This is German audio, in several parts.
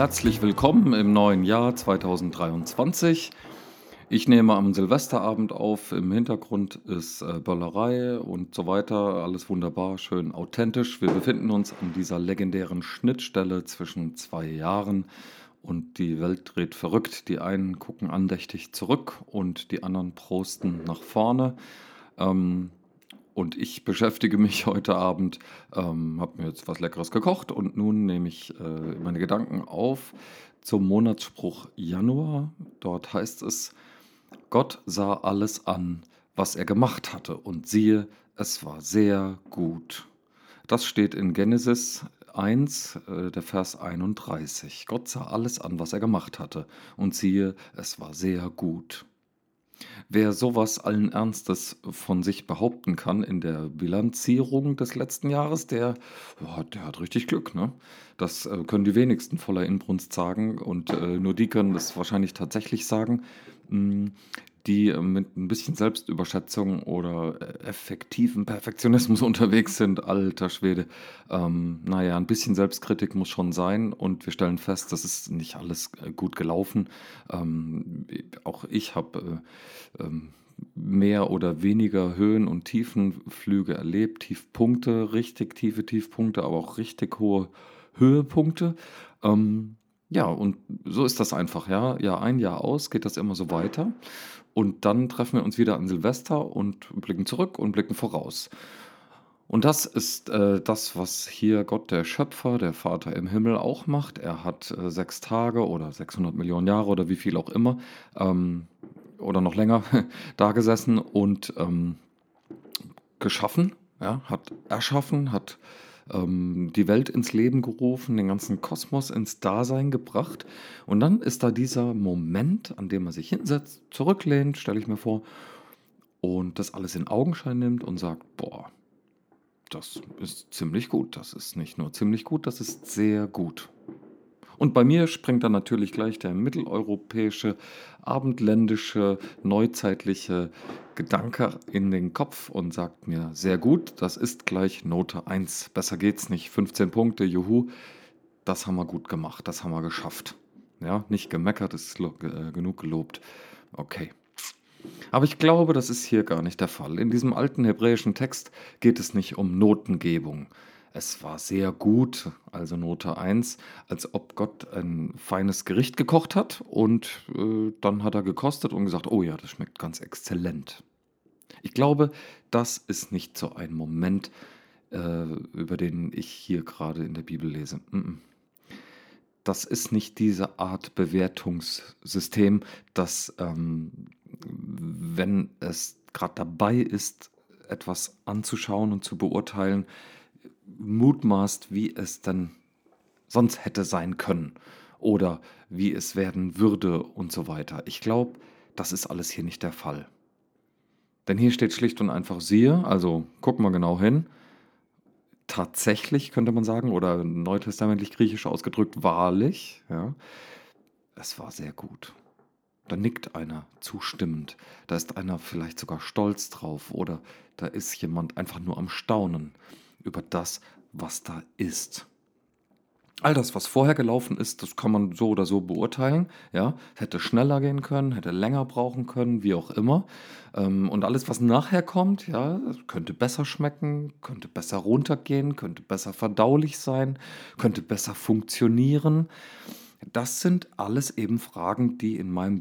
Herzlich willkommen im neuen Jahr 2023. Ich nehme am Silvesterabend auf. Im Hintergrund ist äh, Böllerei und so weiter. Alles wunderbar, schön authentisch. Wir befinden uns an dieser legendären Schnittstelle zwischen zwei Jahren und die Welt dreht verrückt. Die einen gucken andächtig zurück und die anderen prosten nach vorne. Ähm, und ich beschäftige mich heute Abend, ähm, habe mir jetzt was Leckeres gekocht und nun nehme ich äh, meine Gedanken auf zum Monatsspruch Januar. Dort heißt es, Gott sah alles an, was er gemacht hatte und siehe, es war sehr gut. Das steht in Genesis 1, äh, der Vers 31. Gott sah alles an, was er gemacht hatte und siehe, es war sehr gut. Wer sowas allen Ernstes von sich behaupten kann in der Bilanzierung des letzten Jahres, der, der hat richtig Glück. Ne? Das äh, können die wenigsten voller Inbrunst sagen und äh, nur die können das wahrscheinlich tatsächlich sagen. Die äh, mit ein bisschen Selbstüberschätzung oder äh, effektiven Perfektionismus unterwegs sind. Alter Schwede. Ähm, naja, ein bisschen Selbstkritik muss schon sein und wir stellen fest, das ist nicht alles äh, gut gelaufen. Ähm, auch ich habe äh, ähm, mehr oder weniger Höhen- und Tiefenflüge erlebt, Tiefpunkte, richtig tiefe Tiefpunkte, aber auch richtig hohe Höhepunkte. Ähm, ja, und so ist das einfach, ja. Jahr ein, Jahr aus geht das immer so weiter. Und dann treffen wir uns wieder an Silvester und blicken zurück und blicken voraus. Und das ist äh, das, was hier Gott, der Schöpfer, der Vater im Himmel auch macht. Er hat äh, sechs Tage oder 600 Millionen Jahre oder wie viel auch immer ähm, oder noch länger da gesessen und ähm, geschaffen, ja, hat erschaffen, hat ähm, die Welt ins Leben gerufen, den ganzen Kosmos ins Dasein gebracht. Und dann ist da dieser Moment, an dem man sich hinsetzt, zurücklehnt, stelle ich mir vor, und das alles in Augenschein nimmt und sagt, boah, das ist ziemlich gut. Das ist nicht nur ziemlich gut, das ist sehr gut. Und bei mir springt dann natürlich gleich der mitteleuropäische, abendländische, neuzeitliche Gedanke in den Kopf und sagt mir, sehr gut, das ist gleich Note 1. Besser geht's nicht. 15 Punkte, juhu. Das haben wir gut gemacht, das haben wir geschafft. Ja, nicht gemeckert, ist äh, genug gelobt. Okay. Aber ich glaube, das ist hier gar nicht der Fall. In diesem alten hebräischen Text geht es nicht um Notengebung. Es war sehr gut, also Note 1, als ob Gott ein feines Gericht gekocht hat und äh, dann hat er gekostet und gesagt, oh ja, das schmeckt ganz exzellent. Ich glaube, das ist nicht so ein Moment, äh, über den ich hier gerade in der Bibel lese. Das ist nicht diese Art Bewertungssystem, das, ähm, wenn es gerade dabei ist, etwas anzuschauen und zu beurteilen, mutmaßt, wie es denn sonst hätte sein können oder wie es werden würde und so weiter. Ich glaube, das ist alles hier nicht der Fall. Denn hier steht schlicht und einfach siehe, also guck mal genau hin. Tatsächlich könnte man sagen, oder neutestamentlich griechisch ausgedrückt, wahrlich, ja, es war sehr gut. Da nickt einer zustimmend, da ist einer vielleicht sogar stolz drauf oder da ist jemand einfach nur am Staunen über das, was da ist. All das, was vorher gelaufen ist, das kann man so oder so beurteilen. Ja, hätte schneller gehen können, hätte länger brauchen können, wie auch immer. Ähm, und alles, was nachher kommt, ja, könnte besser schmecken, könnte besser runtergehen, könnte besser verdaulich sein, könnte besser funktionieren. Das sind alles eben Fragen, die in meinem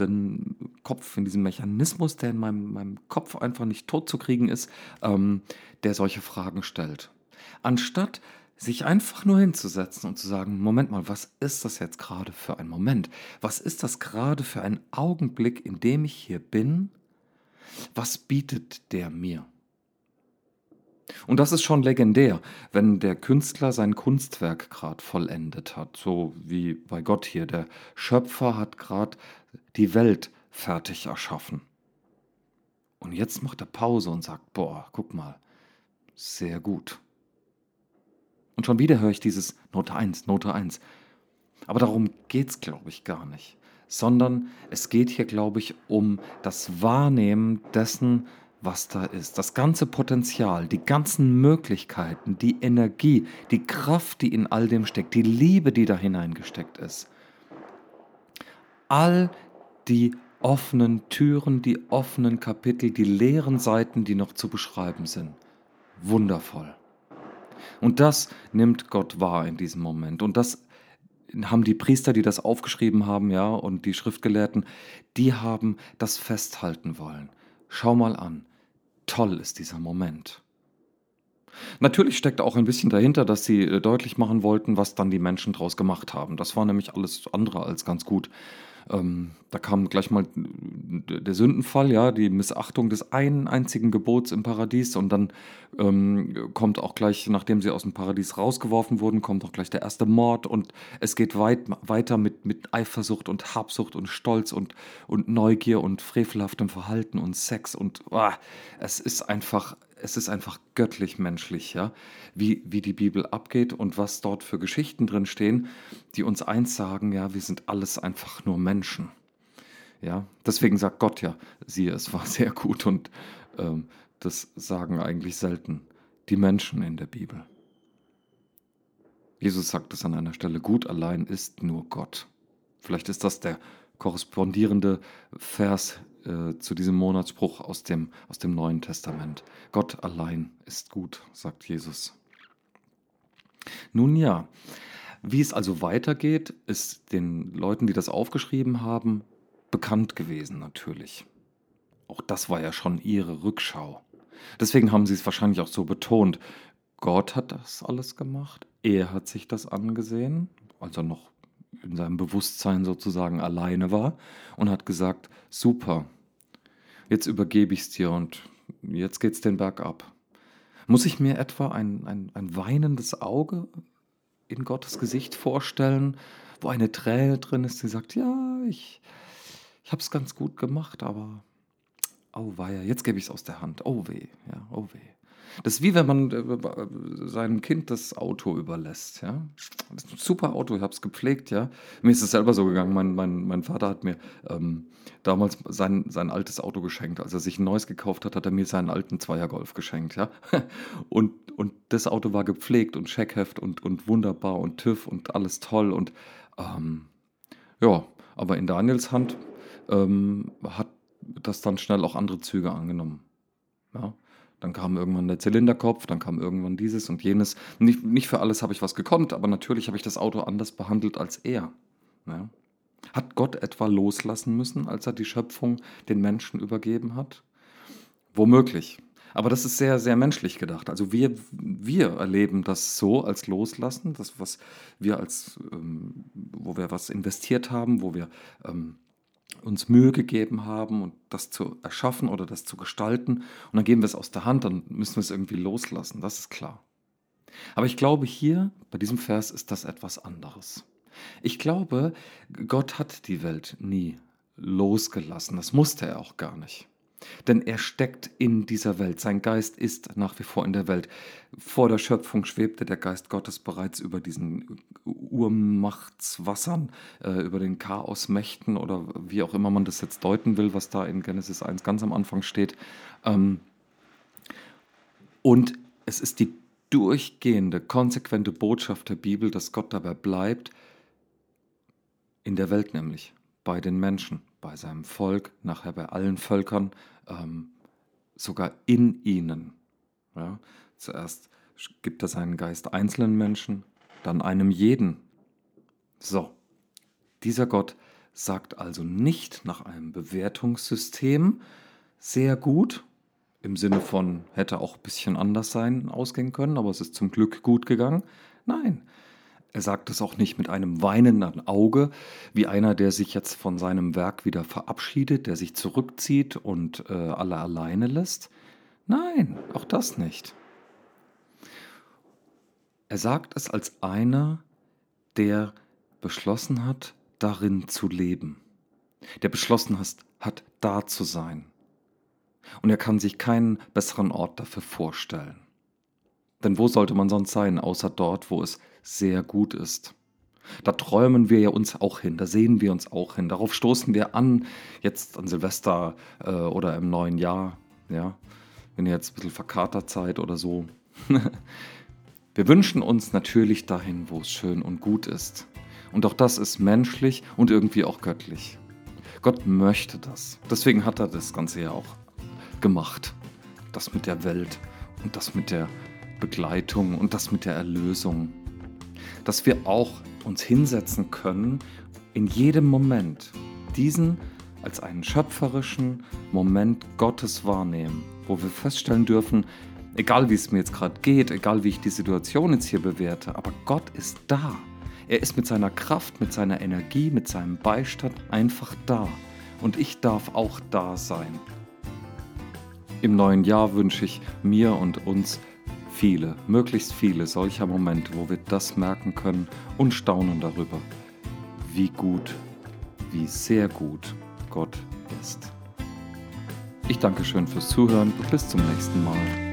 bewertenden Kopf, in diesem Mechanismus, der in meinem, meinem Kopf einfach nicht tot zu kriegen ist, ähm, der solche Fragen stellt. Anstatt sich einfach nur hinzusetzen und zu sagen, Moment mal, was ist das jetzt gerade für ein Moment? Was ist das gerade für ein Augenblick, in dem ich hier bin? Was bietet der mir? Und das ist schon legendär, wenn der Künstler sein Kunstwerk gerade vollendet hat, so wie bei Gott hier. Der Schöpfer hat gerade die Welt fertig erschaffen. Und jetzt macht er Pause und sagt, boah, guck mal, sehr gut. Und schon wieder höre ich dieses Note 1, Note 1. Aber darum geht es, glaube ich, gar nicht. Sondern es geht hier, glaube ich, um das Wahrnehmen dessen, was da ist, das ganze Potenzial, die ganzen Möglichkeiten, die Energie, die Kraft, die in all dem steckt, die Liebe, die da hineingesteckt ist. All die offenen Türen, die offenen Kapitel, die leeren Seiten, die noch zu beschreiben sind. Wundervoll. Und das nimmt Gott wahr in diesem Moment. Und das haben die Priester, die das aufgeschrieben haben, ja, und die Schriftgelehrten, die haben das festhalten wollen. Schau mal an. Toll ist dieser Moment. Natürlich steckt auch ein bisschen dahinter, dass sie äh, deutlich machen wollten, was dann die Menschen daraus gemacht haben. Das war nämlich alles andere als ganz gut. Ähm, da kam gleich mal der Sündenfall, ja, die Missachtung des einen einzigen Gebots im Paradies und dann ähm, kommt auch gleich, nachdem sie aus dem Paradies rausgeworfen wurden, kommt auch gleich der erste Mord und es geht weit, weiter mit, mit Eifersucht und Habsucht und Stolz und, und Neugier und frevelhaftem Verhalten und Sex und oh, es ist einfach es ist einfach göttlich menschlich, ja, wie, wie die Bibel abgeht und was dort für Geschichten drin stehen, die uns eins sagen, ja, wir sind alles einfach nur Menschen. Ja, deswegen sagt Gott ja, siehe, es war sehr gut und ähm, das sagen eigentlich selten die Menschen in der Bibel. Jesus sagt es an einer Stelle, gut allein ist nur Gott. Vielleicht ist das der korrespondierende Vers äh, zu diesem Monatsspruch aus dem, aus dem Neuen Testament. Gott allein ist gut, sagt Jesus. Nun ja, wie es also weitergeht, ist den Leuten, die das aufgeschrieben haben, bekannt gewesen natürlich. Auch das war ja schon ihre Rückschau. Deswegen haben sie es wahrscheinlich auch so betont. Gott hat das alles gemacht, er hat sich das angesehen, als er noch in seinem Bewusstsein sozusagen alleine war und hat gesagt, super, jetzt übergebe ich es dir und jetzt geht es den Berg ab. Muss ich mir etwa ein, ein, ein weinendes Auge in Gottes Gesicht vorstellen, wo eine Träne drin ist, die sagt, ja, ich, ich habe es ganz gut gemacht, aber oh weia, jetzt gebe ich es aus der Hand. Oh weh, ja, oh weh. Das ist wie wenn man äh, seinem Kind das Auto überlässt. Ja? Das ist ein super Auto, ich habe es gepflegt. Ja? Mir ist es selber so gegangen. Mein, mein, mein Vater hat mir ähm, damals sein, sein altes Auto geschenkt. Als er sich ein neues gekauft hat, hat er mir seinen alten Zweiergolf geschenkt. Ja? Und, und das Auto war gepflegt und Scheckheft und, und wunderbar und TÜV und alles toll. Und ähm, ja, aber in Daniels Hand ähm, hat das dann schnell auch andere Züge angenommen. Ja? Dann kam irgendwann der Zylinderkopf, dann kam irgendwann dieses und jenes. Nicht, nicht für alles habe ich was gekonnt, aber natürlich habe ich das Auto anders behandelt als er. Ja. Hat Gott etwa loslassen müssen, als er die Schöpfung den Menschen übergeben hat? Womöglich. Aber das ist sehr, sehr menschlich gedacht. Also wir, wir erleben das so als Loslassen, das, was wir als, ähm, wo wir was investiert haben, wo wir ähm, uns Mühe gegeben haben und das zu erschaffen oder das zu gestalten und dann geben wir es aus der Hand, dann müssen wir es irgendwie loslassen, das ist klar. Aber ich glaube, hier bei diesem Vers ist das etwas anderes. Ich glaube, Gott hat die Welt nie losgelassen, das musste er auch gar nicht. Denn er steckt in dieser Welt. Sein Geist ist nach wie vor in der Welt. Vor der Schöpfung schwebte der Geist Gottes bereits über diesen Urmachtswassern, äh, über den Chaosmächten oder wie auch immer man das jetzt deuten will, was da in Genesis 1 ganz am Anfang steht. Ähm, und es ist die durchgehende, konsequente Botschaft der Bibel, dass Gott dabei bleibt, in der Welt nämlich, bei den Menschen bei seinem Volk, nachher bei allen Völkern, ähm, sogar in ihnen. Ja? Zuerst gibt er seinen Geist einzelnen Menschen, dann einem jeden. So, dieser Gott sagt also nicht nach einem Bewertungssystem sehr gut, im Sinne von hätte auch ein bisschen anders sein, ausgehen können, aber es ist zum Glück gut gegangen. Nein, er sagt es auch nicht mit einem weinenden Auge, wie einer, der sich jetzt von seinem Werk wieder verabschiedet, der sich zurückzieht und äh, alle alleine lässt. Nein, auch das nicht. Er sagt es als einer, der beschlossen hat, darin zu leben, der beschlossen hat, da zu sein. Und er kann sich keinen besseren Ort dafür vorstellen. Denn wo sollte man sonst sein, außer dort, wo es sehr gut ist? Da träumen wir ja uns auch hin, da sehen wir uns auch hin, darauf stoßen wir an, jetzt an Silvester äh, oder im neuen Jahr, ja. wenn ihr jetzt ein bisschen verkatert seid oder so. Wir wünschen uns natürlich dahin, wo es schön und gut ist. Und auch das ist menschlich und irgendwie auch göttlich. Gott möchte das. Deswegen hat er das Ganze ja auch gemacht. Das mit der Welt und das mit der Begleitung und das mit der Erlösung. Dass wir auch uns hinsetzen können, in jedem Moment diesen als einen schöpferischen Moment Gottes wahrnehmen, wo wir feststellen dürfen, egal wie es mir jetzt gerade geht, egal wie ich die Situation jetzt hier bewerte, aber Gott ist da. Er ist mit seiner Kraft, mit seiner Energie, mit seinem Beistand einfach da. Und ich darf auch da sein. Im neuen Jahr wünsche ich mir und uns viele, möglichst viele solcher Momente, wo wir das merken können und staunen darüber, wie gut, wie sehr gut Gott ist. Ich danke schön fürs Zuhören und bis zum nächsten Mal.